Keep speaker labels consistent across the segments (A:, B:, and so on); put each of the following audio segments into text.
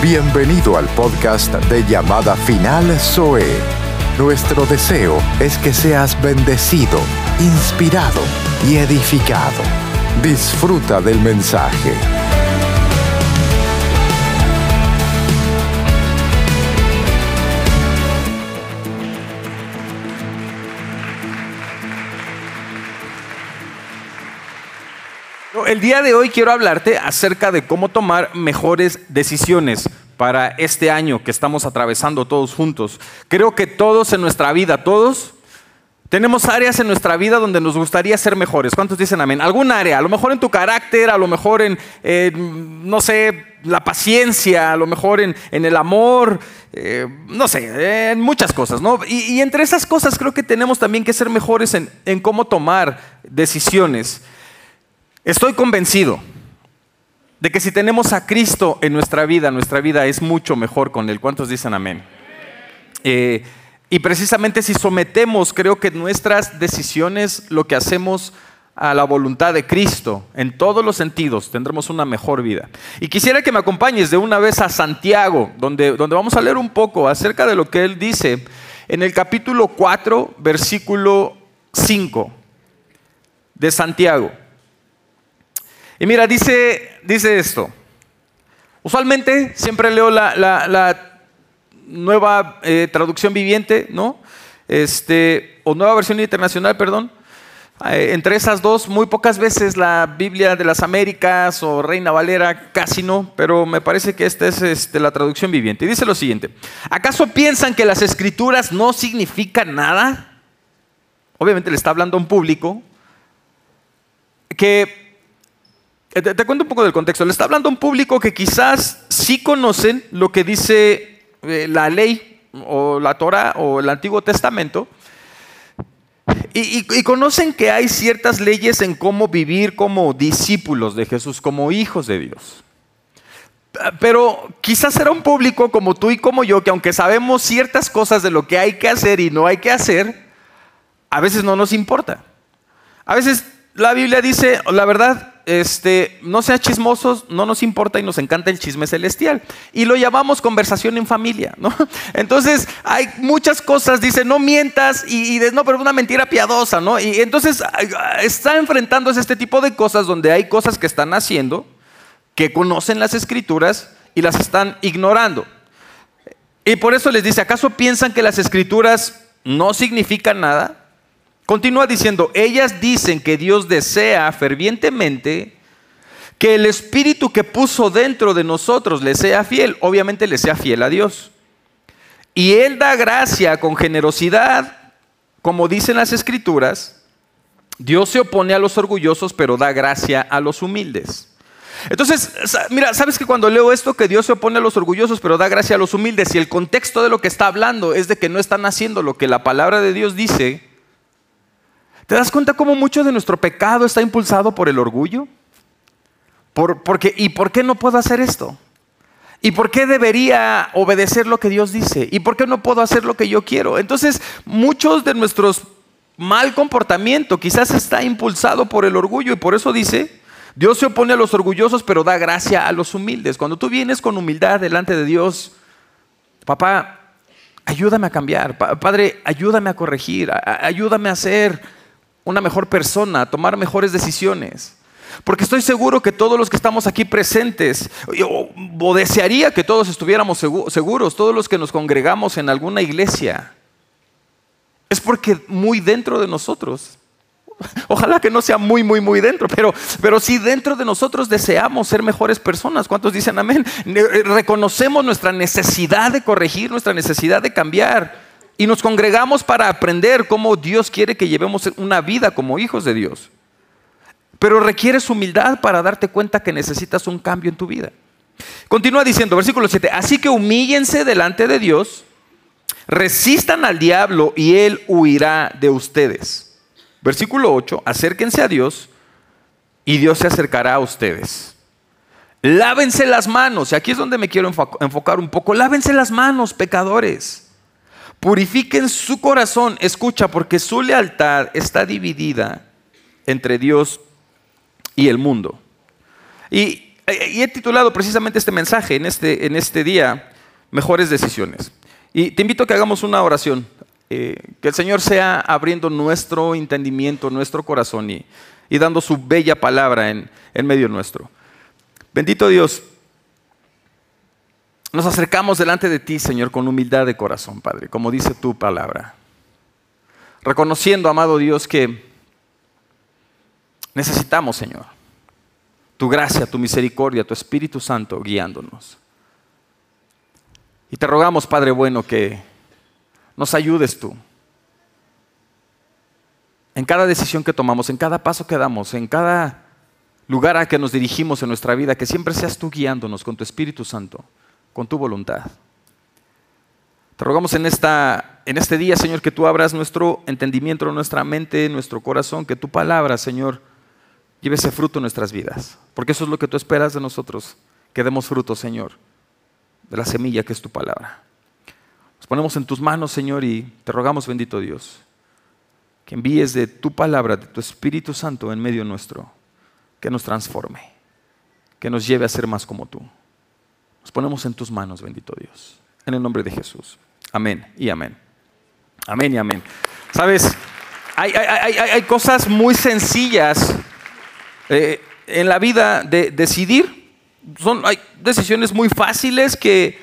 A: Bienvenido al podcast de llamada final Zoe. Nuestro deseo es que seas bendecido, inspirado y edificado. Disfruta del mensaje.
B: El día de hoy quiero hablarte acerca de cómo tomar mejores decisiones para este año que estamos atravesando todos juntos. Creo que todos en nuestra vida, todos, tenemos áreas en nuestra vida donde nos gustaría ser mejores. ¿Cuántos dicen amén? Algún área, a lo mejor en tu carácter, a lo mejor en, no sé, la paciencia, a lo mejor en, el amor, eh, no sé, en muchas cosas, ¿no? Y, entre esas cosas creo que tenemos también que ser mejores en, en cómo tomar decisiones. Estoy convencido de que si tenemos a Cristo en nuestra vida, nuestra vida es mucho mejor con Él. ¿Cuántos dicen amén? Eh, y precisamente si sometemos, creo que nuestras decisiones, lo que hacemos a la voluntad de Cristo, en todos los sentidos, tendremos una mejor vida. Y quisiera que me acompañes de una vez a Santiago, donde, donde vamos a leer un poco acerca de lo que Él dice en el capítulo 4, versículo 5 de Santiago. Y mira, dice, dice esto. Usualmente siempre leo la, nueva eh, traducción viviente, ¿no? Este, o nueva versión internacional, perdón. Eh, entre esas dos, muy pocas veces la Biblia de las Américas o Reina Valera, casi no, pero me parece que esta es este, la traducción viviente. Y dice lo siguiente, ¿acaso piensan que las escrituras no significan nada? Obviamente le está hablando a un público que eh, te, cuento un poco del contexto. Le está hablando a un público que quizás sí conocen lo que dice eh, la ley o la Torah o el Antiguo Testamento. Y, conocen que hay ciertas leyes en cómo vivir como discípulos de Jesús, como hijos de Dios. Pero quizás era un público como tú y como yo, que aunque sabemos ciertas cosas de lo que hay que hacer y no hay que hacer, a veces no nos importa. A veces la Biblia dice, la verdad, este, no seas chismosos, no nos importa y nos encanta el chisme celestial. Y lo llamamos conversación en familia, ¿no? Entonces, hay muchas cosas, dice, no mientas y, no, pero una mentira piadosa, ¿no? Y entonces está enfrentándose a este tipo de cosas donde hay cosas que están haciendo, que conocen las escrituras y las están ignorando. Y por eso les dice, ¿acaso piensan que las escrituras no significan nada? Continúa diciendo, ellas dicen que Dios desea fervientemente que el Espíritu que puso dentro de nosotros le sea fiel, obviamente le sea fiel a Dios. Y Él da gracia con generosidad, como dicen las Escrituras, Dios se opone a los orgullosos, pero da gracia a los humildes. Entonces, mira, sabes que cuando leo esto, que Dios se opone a los orgullosos, pero da gracia a los humildes, y el contexto de lo que está hablando es de que no están haciendo lo que la palabra de Dios dice, ¿Te das cuenta cómo mucho de nuestro pecado está impulsado por el orgullo? Por, porque, ¿Y por qué no puedo hacer esto? ¿Y por qué debería obedecer lo que Dios dice? ¿Y por qué no puedo hacer lo que yo quiero? Entonces, muchos de nuestros mal comportamiento quizás está impulsado por el orgullo y por eso dice, Dios se opone a los orgullosos, pero da gracia a los humildes. Cuando tú vienes con humildad delante de Dios, papá, ayúdame a cambiar, padre, ayúdame a corregir, ayúdame a hacer una mejor persona, tomar mejores decisiones. Porque estoy seguro que todos los que estamos aquí presentes, o, desearía que todos estuviéramos seguros, todos los que nos congregamos en alguna iglesia, es porque muy dentro de nosotros, ojalá que no sea muy, muy, muy dentro, pero, pero si dentro de nosotros deseamos ser mejores personas, ¿cuántos dicen amén? Reconocemos nuestra necesidad de corregir, nuestra necesidad de cambiar. Y nos congregamos para aprender cómo Dios quiere que llevemos una vida como hijos de Dios. Pero requieres humildad para darte cuenta que necesitas un cambio en tu vida. Continúa diciendo, versículo 7, así que humíllense delante de Dios, resistan al diablo y él huirá de ustedes. Versículo 8, acérquense a Dios y Dios se acercará a ustedes. Lávense las manos, y aquí es donde me quiero enfocar un poco, lávense las manos, pecadores Purifiquen su corazón, escucha, porque su lealtad está dividida entre Dios y el mundo. Y he titulado precisamente este mensaje en este, en este día, Mejores Decisiones. Y te invito a que hagamos una oración. Eh, que el Señor sea abriendo nuestro entendimiento, nuestro corazón y, y dando su bella palabra en, en medio nuestro. Bendito Dios, nos acercamos delante de ti, Señor, con humildad de corazón, Padre, como dice tu palabra. Reconociendo, amado Dios, que necesitamos, Señor, tu gracia, tu misericordia, tu Espíritu Santo guiándonos. Y te rogamos, Padre bueno, que nos ayudes tú. En cada decisión que tomamos, en cada paso que damos, en cada lugar a que nos dirigimos en nuestra vida, que siempre seas tú guiándonos con tu Espíritu Santo, con tu voluntad. Te rogamos en, esta, en este día, Señor, que tú abras nuestro entendimiento, nuestra mente, nuestro corazón, que tu palabra, Señor, lleve ese fruto en nuestras vidas. Porque eso es lo que tú esperas de nosotros, que demos fruto, Señor, de la semilla que es tu palabra. Nos ponemos en tus manos, Señor, y te rogamos, bendito Dios, que envíes de tu palabra, de tu Espíritu Santo en medio nuestro, que nos transforme, que nos lleve a ser más como tú. Ponemos en tus manos, bendito Dios, en el nombre de Jesús. Amén y amén. Amén y amén. Sabes, hay, hay cosas muy sencillas eh, en la vida de decidir. Son, hay decisiones muy fáciles que,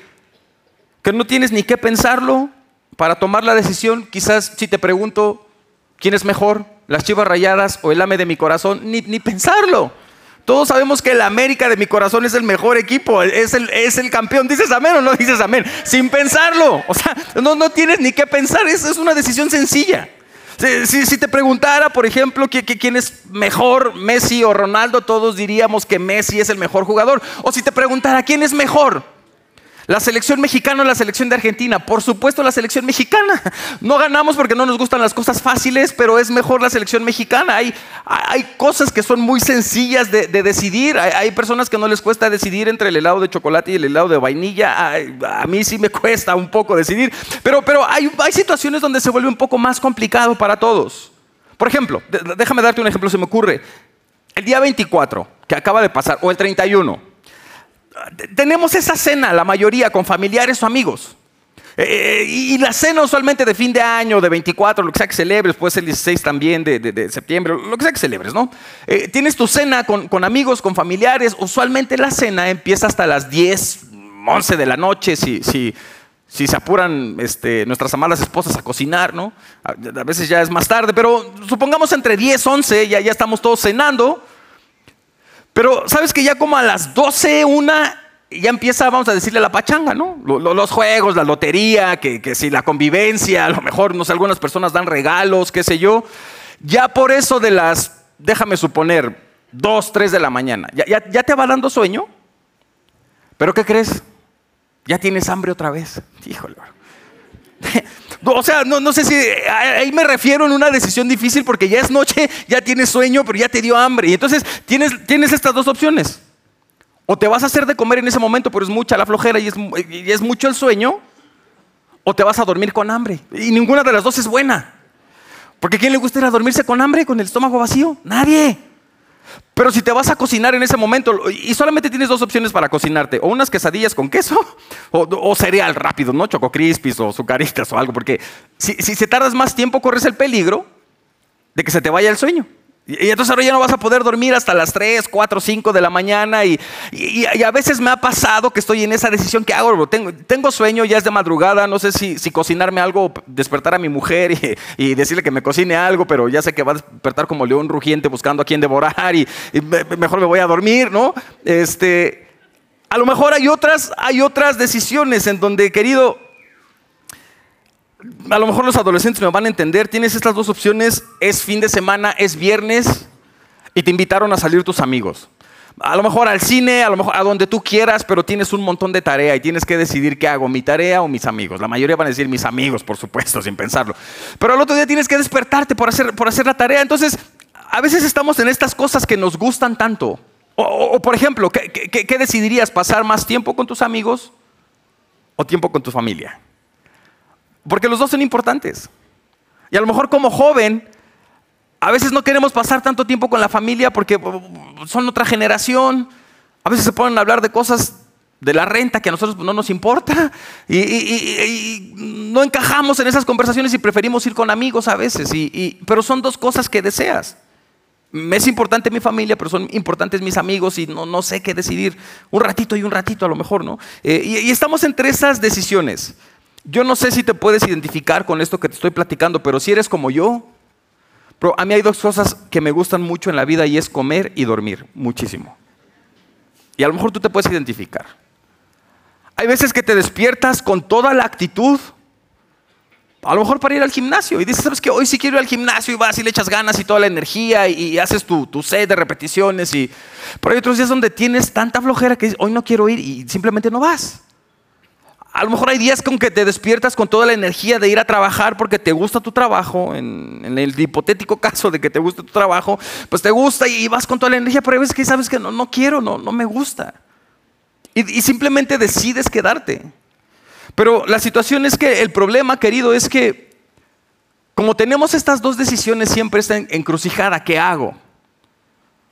B: que no tienes ni que pensarlo para tomar la decisión. Quizás si te pregunto quién es mejor, las chivas rayadas o el ame de mi corazón, ni, ni pensarlo. Todos sabemos que el América de mi corazón es el mejor equipo, es el, es el campeón. ¿Dices amén o no dices amén? Sin pensarlo. O sea, no, no tienes ni que pensar, es, es una decisión sencilla. Si, te preguntara, por ejemplo, quién es mejor, Messi o Ronaldo, todos diríamos que Messi es el mejor jugador. O si te preguntara quién es mejor, la selección mexicana o la selección de Argentina. Por supuesto la selección mexicana. No ganamos porque no nos gustan las cosas fáciles, pero es mejor la selección mexicana. Hay, hay cosas que son muy sencillas de, decidir. Hay, personas que no les cuesta decidir entre el helado de chocolate y el helado de vainilla. a mí sí me cuesta un poco decidir. Pero, pero hay, hay situaciones donde se vuelve un poco más complicado para todos. Por ejemplo, déjame darte un ejemplo, se me ocurre. El día 24, que acaba de pasar, o el 31 tenemos esa cena, la mayoría, con familiares o amigos. Eh, y la cena usualmente de fin de año, de 24, lo que sea que celebres, puede ser el 16 también de, septiembre, lo que sea que celebres, ¿no? Eh, tienes tu cena con, amigos, con familiares, usualmente la cena empieza hasta las 10, 11 de la noche, si, si, si se apuran este, nuestras amadas esposas a cocinar, ¿no? A, veces ya es más tarde, pero supongamos entre 10, 11, ya, ya estamos todos cenando. Pero sabes que ya como a las 12, una, ya empieza, vamos a decirle, la pachanga, ¿no? Los juegos, la lotería, que, si la convivencia, a lo mejor, no sé, algunas personas dan regalos, qué sé yo. Ya por eso de las, déjame suponer, 2, 3 de la mañana, ¿ya, ya, ya te va dando sueño? ¿Pero qué crees? Ya tienes hambre otra vez. Híjole. O sea, no, sé si ahí me refiero en una decisión difícil porque ya es noche, ya tienes sueño, pero ya te dio hambre. Y entonces tienes, tienes estas dos opciones. O te vas a hacer de comer en ese momento, pero es mucha la flojera y es, y es mucho el sueño. O te vas a dormir con hambre. Y ninguna de las dos es buena. Porque ¿a quién le gusta ir a dormirse con hambre, con el estómago vacío? Nadie. Pero si te vas a cocinar en ese momento y solamente tienes dos opciones para cocinarte, o unas quesadillas con queso o, cereal rápido, ¿no? Choco crispis o sucaritas o algo, porque si, si se tardas más tiempo corres el peligro de que se te vaya el sueño. Y entonces ahora ya no vas a poder dormir hasta las 3, 4, 5 de la mañana. Y, a veces me ha pasado que estoy en esa decisión que hago. Tengo, tengo sueño, ya es de madrugada. No sé si, si cocinarme algo, despertar a mi mujer y, decirle que me cocine algo, pero ya sé que va a despertar como león rugiente buscando a quien devorar y, mejor me voy a dormir, ¿no? Este, a lo mejor hay otras, hay otras decisiones en donde, querido, a lo mejor los adolescentes me van a entender, tienes estas dos opciones, es fin de semana, es viernes y te invitaron a salir tus amigos. A lo mejor al cine, a lo mejor a donde tú quieras, pero tienes un montón de tarea y tienes que decidir qué hago, mi tarea o mis amigos. La mayoría van a decir mis amigos, por supuesto, sin pensarlo. Pero al otro día tienes que despertarte por hacer, por hacer la tarea. Entonces, a veces estamos en estas cosas que nos gustan tanto. O, por ejemplo, qué decidirías? ¿Pasar más tiempo con tus amigos o tiempo con tu familia? Porque los dos son importantes. Y a lo mejor como joven, a veces no queremos pasar tanto tiempo con la familia porque uh, son otra generación. A veces se ponen a hablar de cosas de la renta que a nosotros no nos importa y, no encajamos en esas conversaciones y preferimos ir con amigos a veces. pero son dos cosas que deseas. Es importante mi familia, pero son importantes mis amigos y no, no sé qué decidir. Un ratito y un ratito a lo mejor, ¿no? Eh, y estamos entre esas decisiones. Yo no sé si te puedes identificar con esto que te estoy platicando, pero si eres como yo, a mí hay dos cosas que me gustan mucho en la vida y es comer y dormir, muchísimo. Y a lo mejor tú te puedes identificar. Hay veces que te despiertas con toda la actitud, a lo mejor para ir al gimnasio, y dices, ¿sabes qué? Hoy sí quiero ir al gimnasio y vas y le echas ganas y toda la energía y, haces tu, tu set de repeticiones. Y... Pero hay otros días donde tienes tanta flojera que dices, hoy no quiero ir y simplemente no vas. A lo mejor hay días con que te despiertas con toda la energía de ir a trabajar porque te gusta tu trabajo, en, el hipotético caso de que te guste tu trabajo, pues te gusta y vas con toda la energía, pero hay veces que sabes que no, no quiero, no, no me gusta. Y, y simplemente decides quedarte. Pero la situación es que el problema, querido, es que como tenemos estas dos decisiones siempre está encrucijada, ¿qué hago?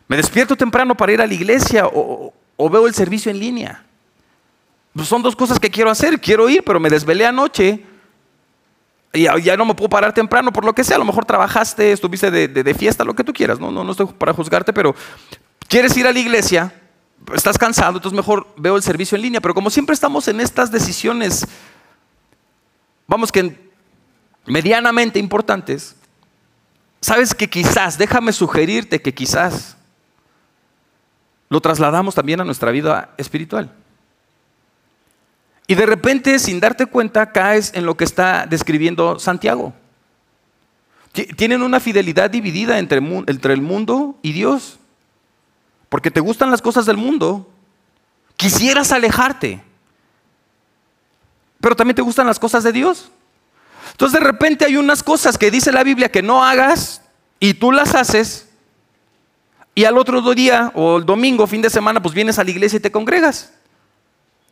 B: ¿Me despierto temprano para ir a la iglesia o veo el servicio en línea? Pues son dos cosas que quiero hacer. Quiero ir, pero me desvelé anoche. Y ya no me puedo parar temprano por lo que sea. A lo mejor trabajaste, estuviste de, fiesta, lo que tú quieras. No, no, no estoy para juzgarte, pero quieres ir a la iglesia, estás cansado, entonces mejor veo el servicio en línea. Pero como siempre estamos en estas decisiones, vamos que medianamente importantes, sabes que quizás, déjame sugerirte que quizás lo trasladamos también a nuestra vida espiritual. Y de repente, sin darte cuenta, caes en lo que está describiendo Santiago. Tienen una fidelidad dividida entre, el mundo y Dios. Porque te gustan las cosas del mundo. Quisieras alejarte. Pero también te gustan las cosas de Dios. Entonces de repente hay unas cosas que dice la Biblia que no hagas y tú las haces. Y al otro día o el domingo, fin de semana, pues vienes a la iglesia y te congregas.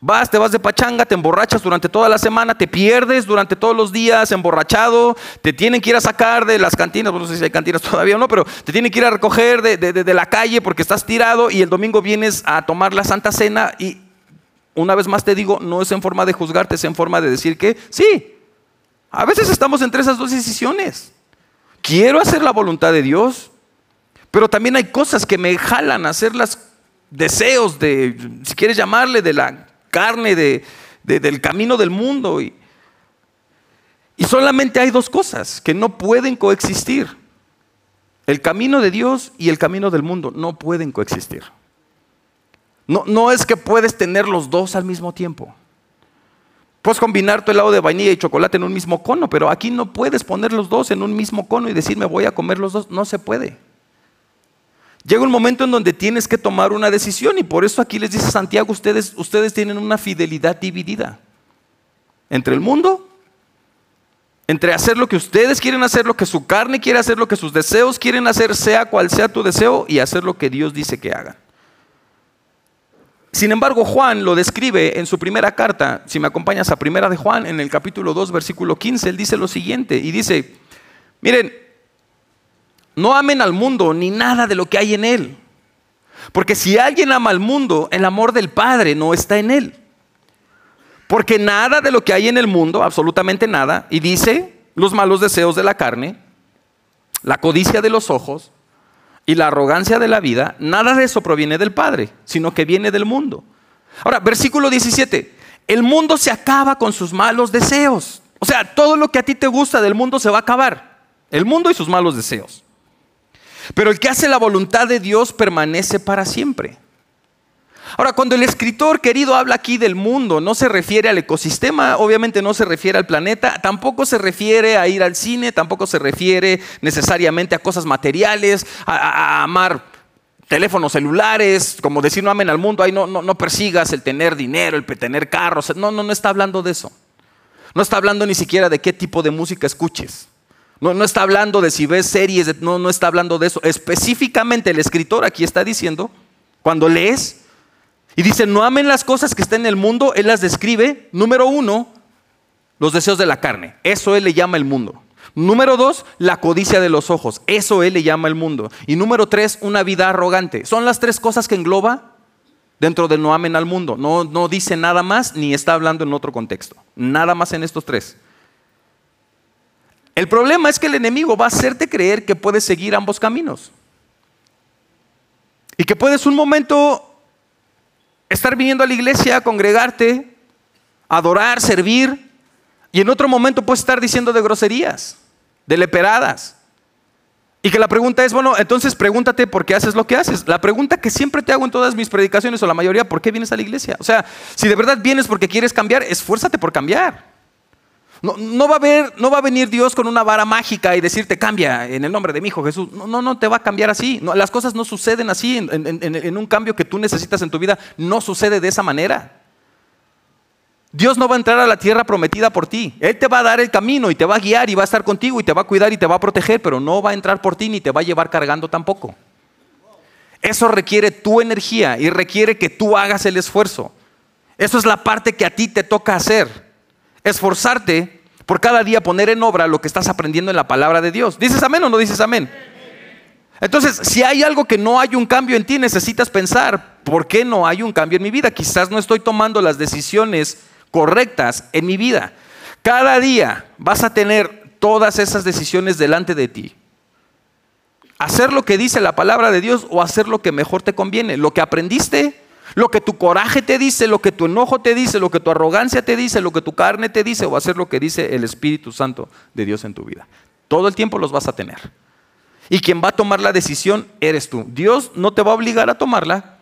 B: Vas, te vas de pachanga, te emborrachas durante toda la semana, te pierdes durante todos los días emborrachado, te tienen que ir a sacar de las cantinas, no sé si hay cantinas todavía o no, pero te tienen que ir a recoger de, la calle porque estás tirado y el domingo vienes a tomar la Santa Cena y una vez más te digo, no es en forma de juzgarte, es en forma de decir que sí, a veces estamos entre esas dos decisiones. Quiero hacer la voluntad de Dios, pero también hay cosas que me jalan a hacer los deseos de, si quieres llamarle, de la carne de, del camino del mundo. Y, y solamente hay dos cosas que no pueden coexistir. El camino de Dios y el camino del mundo no pueden coexistir. No, no, es que puedes tener los dos al mismo tiempo. Puedes combinar tu helado de vainilla y chocolate en un mismo cono, pero aquí no puedes poner los dos en un mismo cono y decirme voy a comer los dos. No se puede. Llega un momento en donde tienes que tomar una decisión y por eso aquí les dice Santiago, ustedes, ustedes tienen una fidelidad dividida entre el mundo, entre hacer lo que ustedes quieren hacer, lo que su carne quiere hacer, lo que sus deseos quieren hacer, sea cual sea tu deseo, y hacer lo que Dios dice que hagan. Sin embargo, Juan lo describe en su primera carta, si me acompañas a primera de Juan, en el capítulo 2, versículo 15, él dice lo siguiente, y dice, miren, no amen al mundo ni nada de lo que hay en él. Porque si alguien ama al mundo, el amor del Padre no está en él. Porque nada de lo que hay en el mundo, absolutamente nada, y dice los malos deseos de la carne, la codicia de los ojos y la arrogancia de la vida, nada de eso proviene del Padre, sino que viene del mundo. Ahora, versículo 17, el mundo se acaba con sus malos deseos. O sea, todo lo que a ti te gusta del mundo se va a acabar. El mundo y sus malos deseos. Pero el que hace la voluntad de Dios permanece para siempre. Ahora, cuando el escritor querido habla aquí del mundo, no se refiere al ecosistema, obviamente no se refiere al planeta, tampoco se refiere a ir al cine, tampoco se refiere necesariamente a cosas materiales, a, amar teléfonos celulares, como decir no amen al mundo, ahí no, no, no persigas el tener dinero, el tener carros, no, no, no está hablando de eso. No está hablando ni siquiera de qué tipo de música escuches. No, está hablando de si ves series, no, está hablando de eso. Específicamente el escritor aquí está diciendo, cuando lees, y dice, no amen las cosas que están en el mundo, él las describe, número uno, los deseos de la carne. Eso él le llama el mundo. Número dos, la codicia de los ojos. Eso él le llama el mundo. Y número tres, una vida arrogante. Son las tres cosas que engloba dentro de no amen al mundo. No dice nada más ni está hablando en otro contexto. Nada más en estos tres. El problema es que el enemigo va a hacerte creer que puedes seguir ambos caminos. Y que puedes un momento estar viniendo a la iglesia, congregarte, adorar, servir, y en otro momento puedes estar diciendo de groserías, de leperadas. Y que la pregunta es, bueno, entonces pregúntate por qué haces lo que haces. La pregunta que siempre te hago en todas mis predicaciones o la mayoría, ¿por qué vienes a la iglesia? O sea, si de verdad vienes porque quieres cambiar, esfuérzate por cambiar. No, va, a haber, no va a venir Dios con una vara mágica y decirte cambia en el nombre de mi Hijo Jesús. No, no, no te va a cambiar así. las cosas no suceden así. en un cambio que tú necesitas en tu vida, no sucede de esa manera. Dios no va a entrar a la tierra prometida por ti. Él te va a dar el camino y te va a guiar y va a estar contigo y te va a cuidar y te va a proteger, pero no va a entrar por ti ni te va a llevar cargando tampoco. Eso requiere tu energía y requiere que tú hagas el esfuerzo. Eso es la parte que a ti te toca hacer. Esforzarte por cada día poner en obra lo que estás aprendiendo en la palabra de Dios. ¿Dices amén o no dices amén? Entonces, si hay algo que no hay un cambio en ti, necesitas pensar, ¿por qué no hay un cambio en mi vida? Quizás no estoy tomando las decisiones correctas en mi vida. Cada día vas a tener todas esas decisiones delante de ti. Hacer lo que dice la palabra de Dios o hacer lo que mejor te conviene. Lo que aprendiste, lo que tu coraje te dice, lo que tu enojo te dice, lo que tu arrogancia te dice, lo que tu carne te dice o hacer lo que dice el Espíritu Santo de Dios en tu vida. Todo el tiempo los vas a tener. Y quien va a tomar la decisión eres tú. Dios no te va a obligar a tomarla,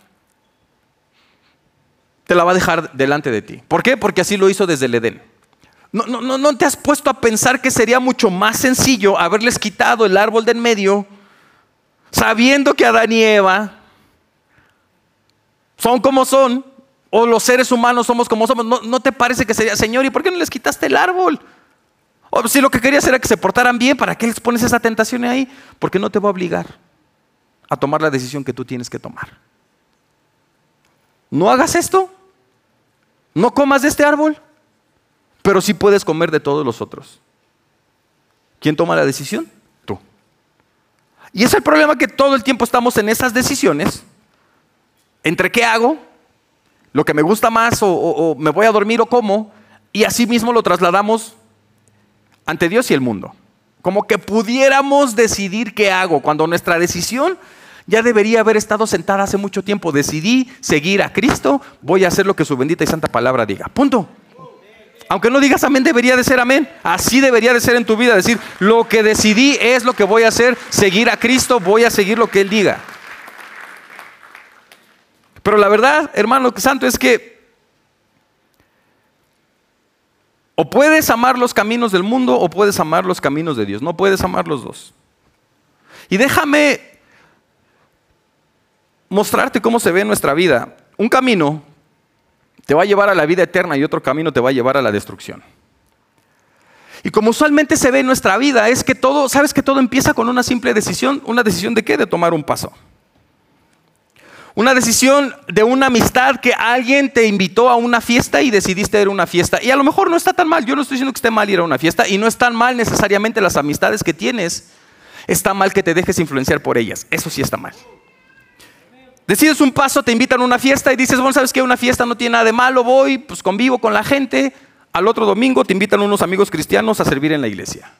B: te la va a dejar delante de ti. ¿Por qué? Porque así lo hizo desde el Edén. No, no, no te has puesto a pensar que sería mucho más sencillo haberles quitado el árbol de en medio, sabiendo que Adán y Eva son como son, o los seres humanos somos como somos. ¿No, no te parece que sería, Señor, ¿y por qué no les quitaste el árbol? O si lo que querías era que se portaran bien, ¿para qué les pones esa tentación ahí? Porque no te va a obligar a tomar la decisión que tú tienes que tomar. No hagas esto no comas de este árbol, pero sí puedes comer de todos los otros. ¿Quién toma la decisión? Tú. Y es el problema que todo el tiempo estamos en esas decisiones. ¿Entre qué hago? ¿Lo que me gusta más o, me voy a dormir o cómo? Y así mismo lo trasladamos ante Dios y el mundo. Como que pudiéramos decidir qué hago, cuando nuestra decisión ya debería haber estado sentada hace mucho tiempo. Decidí seguir a Cristo, voy a hacer lo que su bendita y santa palabra diga. Punto. Aunque no digas amén, debería de ser amén. Así debería de ser en tu vida. Decir, lo que decidí es lo que voy a hacer. Seguir a Cristo, voy a seguir lo que Él diga. Pero la verdad, hermano santo, es que o puedes amar los caminos del mundo o puedes amar los caminos de Dios. No puedes amar los dos. Y déjame mostrarte cómo se ve nuestra vida. Un camino te va a llevar a la vida eterna y otro camino te va a llevar a la destrucción. Y como usualmente se ve en nuestra vida, es que todo, sabes que todo empieza con una simple decisión. ¿Una decisión de qué? De tomar un paso. Una decisión de una amistad que alguien te invitó a una fiesta y decidiste ir a una fiesta. Y a lo mejor no está tan mal. Yo no estoy diciendo que esté mal ir a una fiesta y no es tan mal necesariamente las amistades que tienes. Está mal que te dejes influenciar por ellas. Eso sí está mal. Decides un paso, te invitan a una fiesta y dices, bueno, ¿sabes qué? Una fiesta no tiene nada de malo, voy, pues convivo con la gente. Al otro domingo te invitan unos amigos cristianos a servir en la iglesia.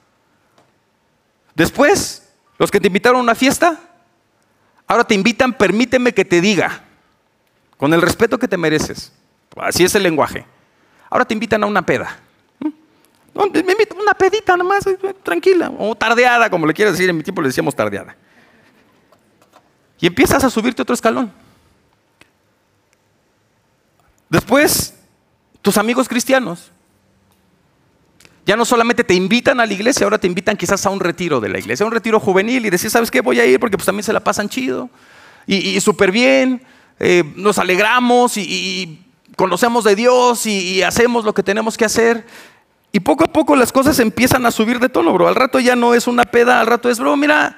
B: Después, los que te invitaron a una fiesta, ahora te invitan, permíteme que te diga, con el respeto que te mereces. Así es el lenguaje. Ahora te invitan a una peda. Me invitan una pedita nomás, eh, tranquila, o tardeada, como le quieras decir, en mi tiempo le decíamos tardeada. Y empiezas a subirte otro escalón. Después, tus amigos cristianos ya no solamente te invitan a la iglesia, ahora te invitan quizás a un retiro de la iglesia, a un retiro juvenil y decir, ¿sabes qué? Voy a ir porque pues también se la pasan chido y, súper bien, eh, nos alegramos y, conocemos de Dios y, y, hacemos lo que tenemos que hacer. Y poco a poco las cosas empiezan a subir de tono, bro. Al rato ya no es una peda, al rato es, bro, mira,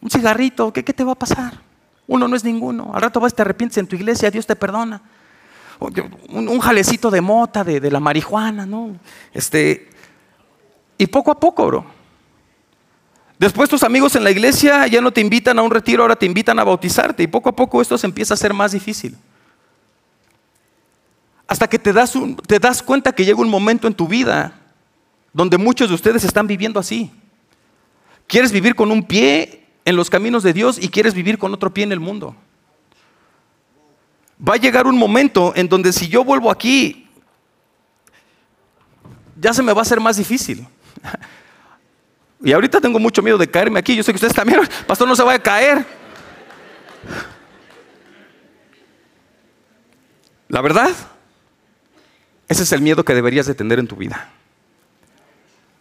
B: un cigarrito, ¿qué, te va a pasar? Uno no es ninguno. Al rato vas y te arrepientes en tu iglesia, Dios te perdona. Un, jalecito de mota, de, la marihuana, ¿no? Este, y poco a poco, bro. Después tus amigos en la iglesia ya no te invitan a un retiro, ahora te invitan a bautizarte. Y poco a poco esto se empieza a hacer más difícil. hasta que te das, te das cuenta que llega un momento en tu vida donde muchos de ustedes están viviendo así. Quieres vivir con un pie en los caminos de Dios y quieres vivir con otro pie en el mundo. Va a llegar un momento en donde si yo vuelvo aquí, ya se me va a hacer más difícil. Y ahorita tengo mucho miedo de caerme aquí. Yo sé que ustedes también, pastor, no se vaya a caer. La verdad, ese es el miedo que deberías de tener en tu vida.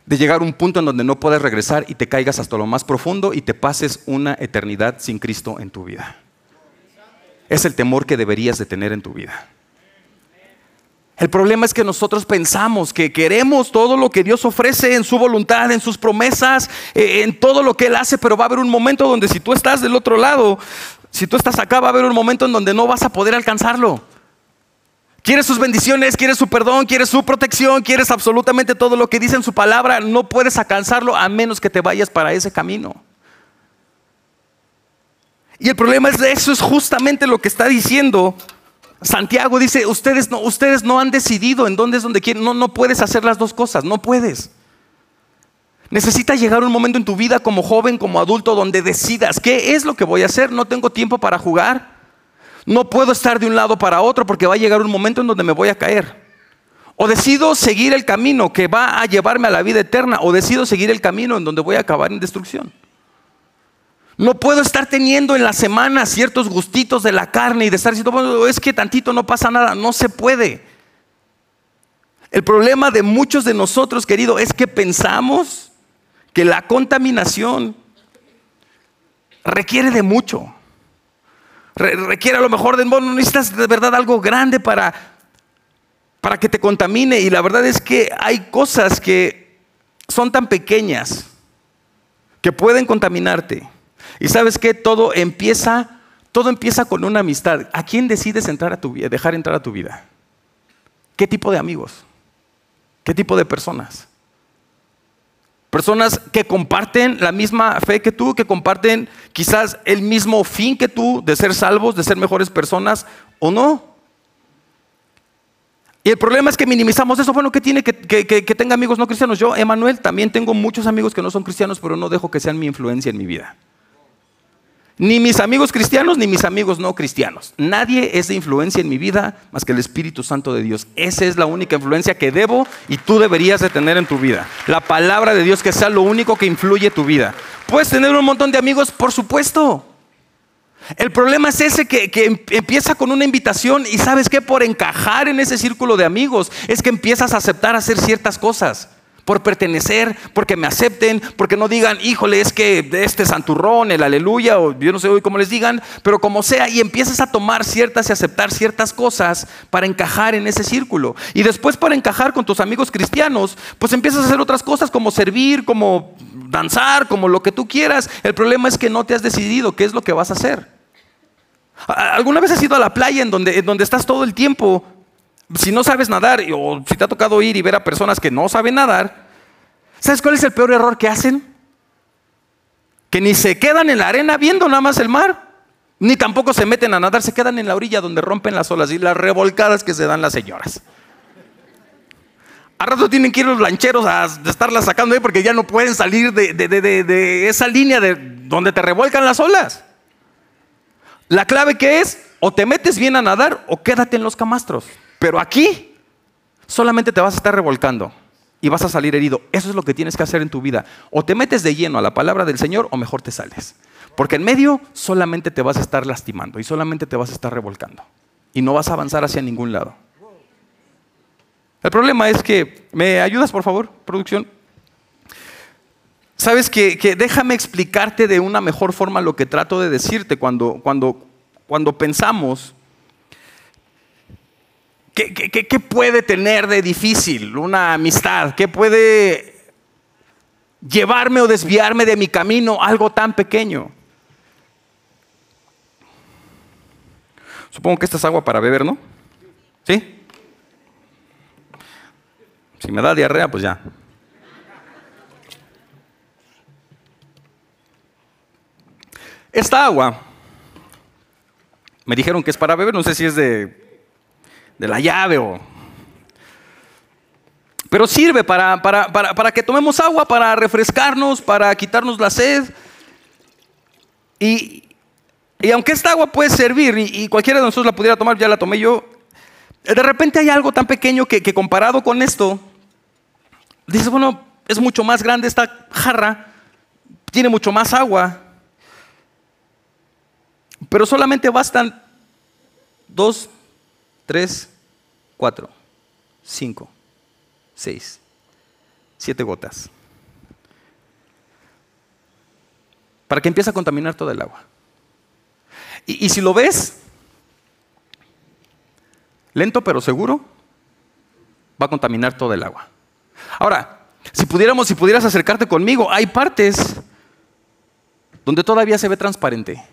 B: De llegar a un punto en donde no puedes regresar y te caigas hasta lo más profundo y te pases una eternidad sin Cristo en tu vida. Es el temor que deberías de tener en tu vida. El problema es que nosotros pensamos que queremos todo lo que Dios ofrece en su voluntad, en sus promesas, eh, en todo lo que Él hace, pero va a haber un momento donde si tú estás del otro lado, si tú estás acá, va a haber un momento en donde no vas a poder alcanzarlo. Quieres sus bendiciones, quieres su perdón, quieres su protección, quieres absolutamente todo lo que dice en su palabra, no puedes alcanzarlo a menos que te vayas para ese camino. Y el problema es de eso es justamente lo que está diciendo Santiago dice, ustedes no, ustedes no han decidido en dónde es donde quieren. No, no puedes hacer las dos cosas, no puedes. Necesitas llegar un momento en tu vida como joven, como adulto, donde decidas, ¿qué es lo que voy a hacer? No tengo tiempo para jugar. No puedo estar de un lado para otro porque va a llegar un momento en donde me voy a caer. O decido seguir el camino que va a llevarme a la vida eterna, o decido seguir el camino en donde voy a acabar en destrucción. No puedo estar teniendo en la semana ciertos gustitos de la carne y de estar diciendo, bueno, es que tantito no pasa nada. No se puede. El problema de muchos de nosotros, querido, es que pensamos que la contaminación requiere de mucho. requiere a lo mejor de, bueno, necesitas de verdad algo grande para, para que te contamine. Y la verdad es que hay cosas que son tan pequeñas que pueden contaminarte. Y sabes que todo empieza, todo empieza con una amistad. ¿A quién decides entrar a tu dejar entrar a tu vida? ¿Qué tipo de amigos? ¿Qué tipo de personas? Personas que comparten la misma fe que tú, que comparten quizás el mismo fin que tú de ser salvos, de ser mejores personas o no. Y el problema es que minimizamos eso. Bueno, ¿qué tiene que, que tenga amigos no cristianos? Yo, Emanuel, también tengo muchos amigos que no son cristianos, pero no dejo que sean mi influencia en mi vida. Ni mis amigos cristianos, ni mis amigos no cristianos. Nadie es de influencia en mi vida más que el Espíritu Santo de Dios. Esa es la única influencia que debo y tú deberías de tener en tu vida. La palabra de Dios que sea lo único que influye tu vida. ¿Puedes tener un montón de amigos? Por supuesto. El problema es ese que, que, em, empieza con una invitación y sabes que por encajar en ese círculo de amigos es que empiezas a aceptar hacer ciertas cosas por pertenecer, porque me acepten, porque no digan, híjole, es que este santurrón, el aleluya, o yo no sé hoy cómo les digan, pero como sea, y empiezas a tomar ciertas y aceptar ciertas cosas para encajar en ese círculo. Y después para encajar con tus amigos cristianos, pues empiezas a hacer otras cosas como servir, como danzar, como lo que tú quieras. El problema es que no te has decidido qué es lo que vas a hacer. ¿Alguna vez has ido a la playa en donde, en donde estás todo el tiempo si no sabes nadar o si te ha tocado ir y ver a personas que no saben nadar, ¿sabes cuál es el peor error que hacen? Que ni se quedan en la arena viendo nada más el mar, ni tampoco se meten a nadar, se quedan en la orilla donde rompen las olas y las revolcadas que se dan las señoras. A rato tienen que ir los lancheros a estarlas sacando ahí porque ya no pueden salir de, esa línea de donde te revuelcan las olas. La clave que es, o te metes bien a nadar o quédate en los camastros. Pero aquí solamente te vas a estar revolcando y vas a salir herido. Eso es lo que tienes que hacer en tu vida. O te metes de lleno a la palabra del Señor o mejor te sales. Porque en medio solamente te vas a estar lastimando y solamente te vas a estar revolcando. Y no vas a avanzar hacia ningún lado. El problema es que, ¿me ayudas por favor, producción? Sabes que, déjame explicarte de una mejor forma lo que trato de decirte cuando, cuando, cuando pensamos ¿Qué, puede tener de difícil una amistad? ¿Qué puede llevarme o desviarme de mi camino algo tan pequeño? Supongo que esta es agua para beber, ¿no? ¿Sí? Si me da diarrea, pues ya. Esta agua, me dijeron que es para beber, no sé si es de de la llave o pero sirve para, para, que tomemos agua, para refrescarnos, para quitarnos la sed. Y, aunque esta agua puede servir y, cualquiera de nosotros la pudiera tomar, ya la tomé yo, de repente hay algo tan pequeño que, que comparado con esto, dices, bueno, es mucho más grande esta jarra, tiene mucho más agua, pero solamente bastan dos, tres, cuatro, cinco seis, siete gotas. Para que empiece a contaminar toda el agua. Y, y si lo ves, lento pero seguro, va a contaminar toda el agua. Ahora, si pudiéramos, si pudieras acercarte conmigo, hay partes donde todavía se ve transparente.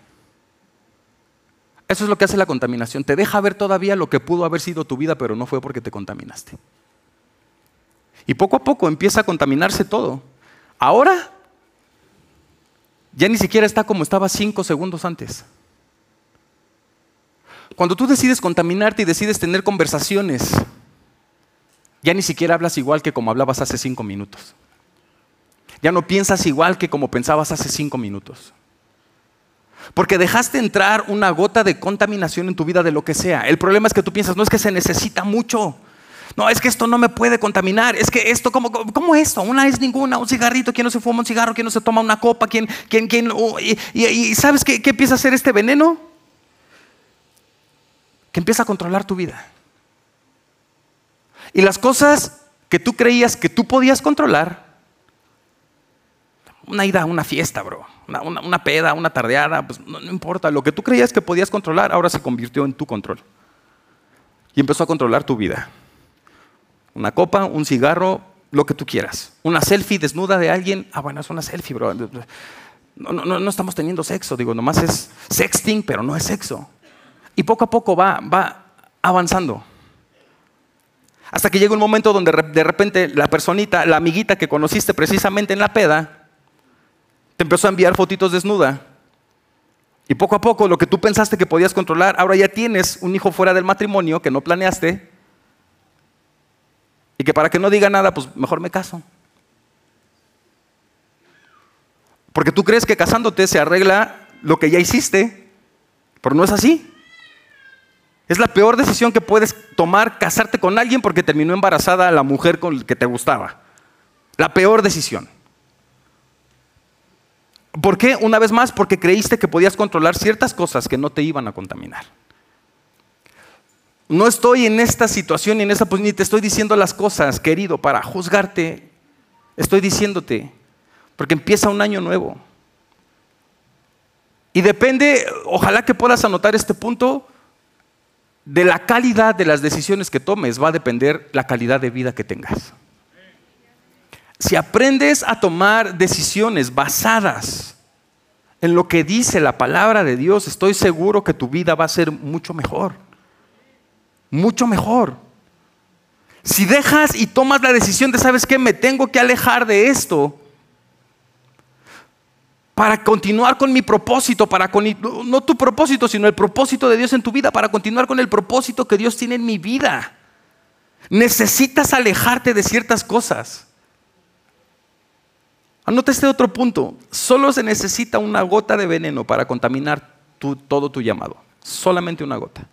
B: Eso es lo que hace la contaminación. Te deja ver todavía lo que pudo haber sido tu vida, pero no fue porque te contaminaste. Y poco a poco empieza a contaminarse todo. Ahora ya ni siquiera está como estaba cinco segundos antes. Cuando tú decides contaminarte y decides tener conversaciones, ya ni siquiera hablas igual que como hablabas hace cinco minutos. Ya no piensas igual que como pensabas hace cinco minutos. Porque dejaste entrar una gota de contaminación en tu vida de lo que sea. El problema es que tú piensas, no es que se necesita mucho. No, es que esto no me puede contaminar. Es que esto, ¿cómo, cómo esto? Una es ninguna, un cigarrito, ¿quién no se fuma un cigarro? ¿Quién no se toma una copa? ¿Quién, quién, quién? y, ¿sabes qué, qué empieza a hacer este veneno? Que empieza a controlar tu vida. Y las cosas que tú creías que tú podías controlar, una ida a una fiesta, bro, una, peda, una tardeada, pues no, importa, lo que tú creías que podías controlar ahora se convirtió en tu control. Y empezó a controlar tu vida. Una copa, un cigarro, lo que tú quieras. Una selfie desnuda de alguien. Ah, bueno, es una selfie, bro. No, no, no estamos teniendo sexo. Digo, nomás es sexting, pero no es sexo. Y poco a poco va, va avanzando. Hasta que llega un momento donde de repente la personita, la amiguita que conociste precisamente en la peda, te empezó a enviar fotitos desnuda. Y poco a poco lo que tú pensaste que podías controlar, ahora ya tienes un hijo fuera del matrimonio que no planeaste y que para que no diga nada, pues mejor me caso. Porque tú crees que casándote se arregla lo que ya hiciste, pero no es así. Es la peor decisión que puedes tomar casarte con alguien porque terminó embarazada la mujer con la que te gustaba. La peor decisión. ¿Por qué? Una vez más, porque creíste que podías controlar ciertas cosas que no te iban a contaminar. No estoy en esta situación en esta posición, ni te estoy diciendo las cosas, querido, para juzgarte. Estoy diciéndote, porque empieza un año nuevo. Y depende, ojalá que puedas anotar este punto, de la calidad de las decisiones que tomes va a depender la calidad de vida que tengas. Si aprendes a tomar decisiones basadas en lo que dice la palabra de Dios, estoy seguro que tu vida va a ser mucho mejor mucho mejor. Si dejas y tomas la decisión de, ¿sabes qué? Me tengo que alejar de esto para continuar con mi propósito, para con, no tu propósito, sino el propósito de Dios en tu vida, para continuar con el propósito que Dios tiene en mi vida. Necesitas alejarte de ciertas cosas. Anota este otro punto. Solo se necesita una gota de veneno para contaminar todo tu llamado. Solamente una gota.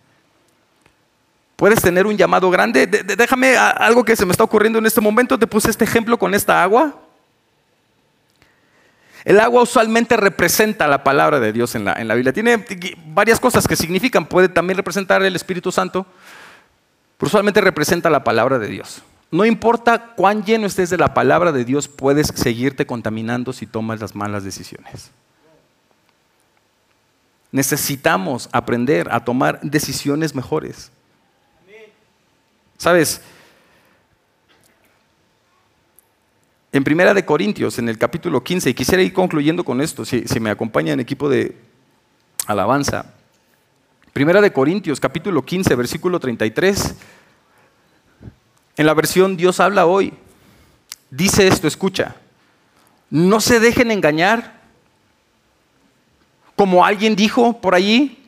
B: Puedes tener un llamado grande. déjame algo que se me está ocurriendo en este momento. Te puse este ejemplo con esta agua. El agua usualmente representa la palabra de Dios en la, en la Biblia. Tiene varias cosas que significan. Puede también representar el Espíritu Santo. Pero usualmente representa la palabra de Dios. No importa cuán lleno estés de la palabra de Dios, puedes seguirte contaminando si tomas las malas decisiones. Necesitamos aprender a tomar decisiones mejores. ¿Sabes? En Primera de Corintios, en el capítulo 15, y quisiera ir concluyendo con esto, si, me acompaña en equipo de alabanza. Primera de Corintios, capítulo 15, versículo 33. En la versión Dios habla hoy. Dice esto, escucha. No se dejen engañar. Como alguien dijo por allí,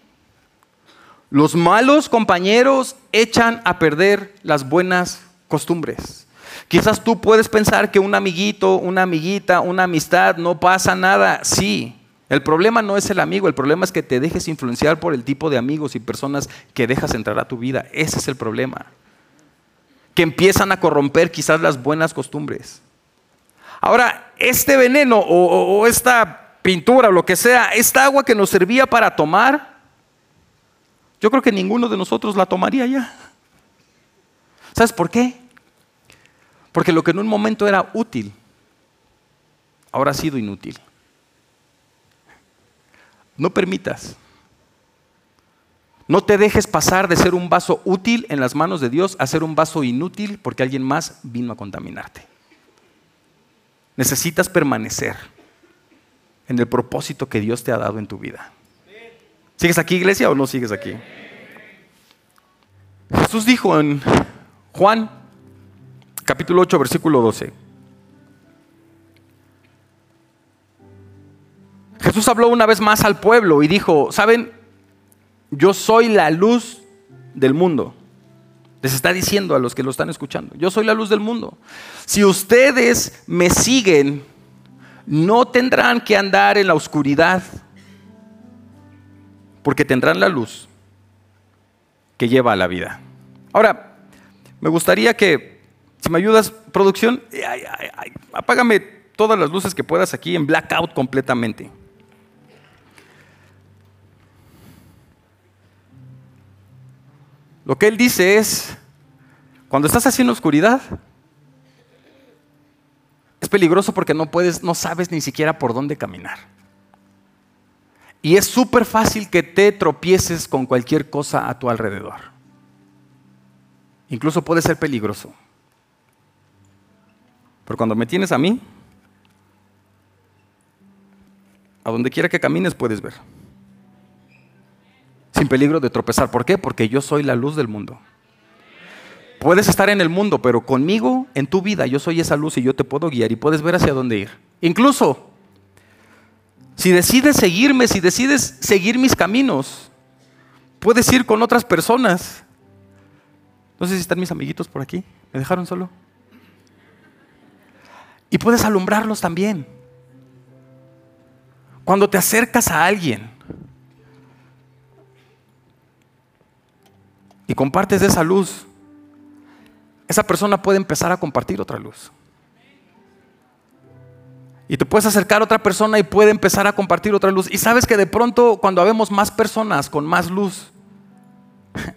B: Los malos compañeros echan a perder las buenas costumbres. Quizás tú puedes pensar que un amiguito, una amiguita, una amistad, no pasa nada. Sí, el problema no es el amigo, el problema es que te dejes influenciar por el tipo de amigos y personas que dejas entrar a tu vida. Ese es el problema. Que empiezan a corromper quizás las buenas costumbres. Ahora, este veneno o, esta pintura o lo que sea, esta agua que nos servía para tomar, yo creo que ninguno de nosotros la tomaría ya. ¿Sabes por qué? Porque lo que en un momento era útil, ahora ha sido inútil. No permitas. No te dejes pasar de ser un vaso útil en las manos de Dios a ser un vaso inútil porque alguien más vino a contaminarte. Necesitas permanecer en el propósito que Dios te ha dado en tu vida. ¿Sigues aquí, iglesia, o no sigues aquí? Jesús dijo en Juan capítulo 8, versículo 12. Jesús habló una vez más al pueblo y dijo, ¿saben? Yo soy la luz del mundo. Les está diciendo a los que lo están escuchando, yo soy la luz del mundo. Si ustedes me siguen, no tendrán que andar en la oscuridad, porque tendrán la luz que lleva a la vida. Ahora, me gustaría que, si me ayudas, producción, apágame todas las luces que puedas aquí en blackout completamente. Lo que él dice es, cuando estás haciendo oscuridad, es peligroso porque no puedes, no sabes ni siquiera por dónde caminar. Y es súper fácil que te tropieces con cualquier cosa a tu alrededor. Incluso puede ser peligroso. Pero cuando me tienes a mí, a donde quiera que camines puedes ver sin peligro de tropezar. ¿Por qué? Porque yo soy la luz del mundo. Puedes estar en el mundo, pero conmigo, en tu vida, yo soy esa luz y yo te puedo guiar y puedes ver hacia dónde ir. Incluso, si decides seguirme, si decides seguir mis caminos, puedes ir con otras personas. No sé si están mis amiguitos por aquí. ¿Me dejaron solo? Y puedes alumbrarlos también. Cuando te acercas a alguien, y compartes esa luz, esa persona puede empezar a compartir otra luz. Y te puedes acercar a otra persona y puede empezar a compartir otra luz. Y sabes que de pronto cuando vemos más personas con más luz,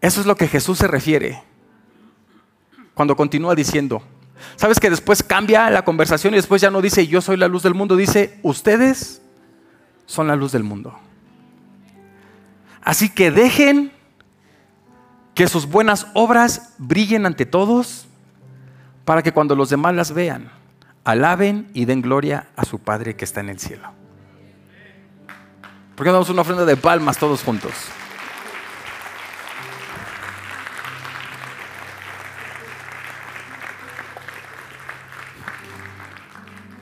B: eso es lo que Jesús se refiere cuando continúa diciendo. ¿Sabes que después cambia la conversación y después ya no dice yo soy la luz del mundo, dice ustedes son la luz del mundo? Así que dejen que sus buenas obras brillen ante todos, para que cuando los demás las vean, alaben y den gloria a su Padre que está en el cielo. ¿Por qué damos una ofrenda de palmas todos juntos?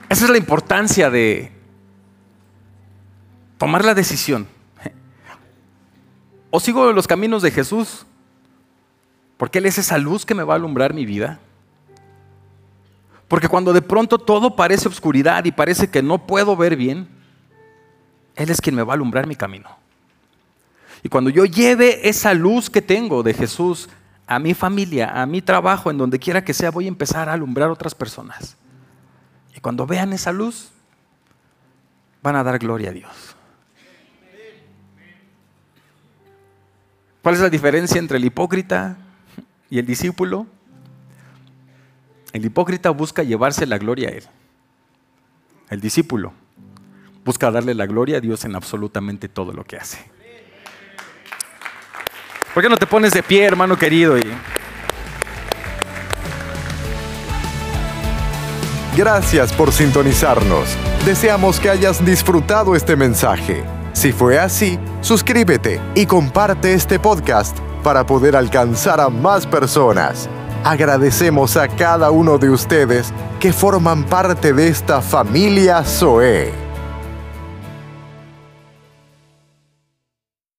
B: Esa es la importancia de tomar la decisión. O sigo los caminos de Jesús porque Él es esa luz que me va a alumbrar mi vida. Porque cuando de pronto todo parece oscuridad y parece que no puedo ver bien, Él es quien me va a alumbrar mi camino. Y cuando yo lleve esa luz que tengo de Jesús a mi familia, a mi trabajo, en donde quiera que sea, voy a empezar a alumbrar otras personas. Y cuando vean esa luz, van a dar gloria a Dios. ¿Cuál es la diferencia entre el hipócrita ¿Y el discípulo? El hipócrita busca llevarse la gloria a él. El discípulo busca darle la gloria a Dios en absolutamente todo lo que hace. ¿Por qué no te pones de pie, hermano querido?
A: Gracias por sintonizarnos. Deseamos que hayas disfrutado este mensaje. Si fue así, suscríbete y comparte este podcast para poder alcanzar a más personas. Agradecemos a cada uno de ustedes que forman parte de esta familia Zoe.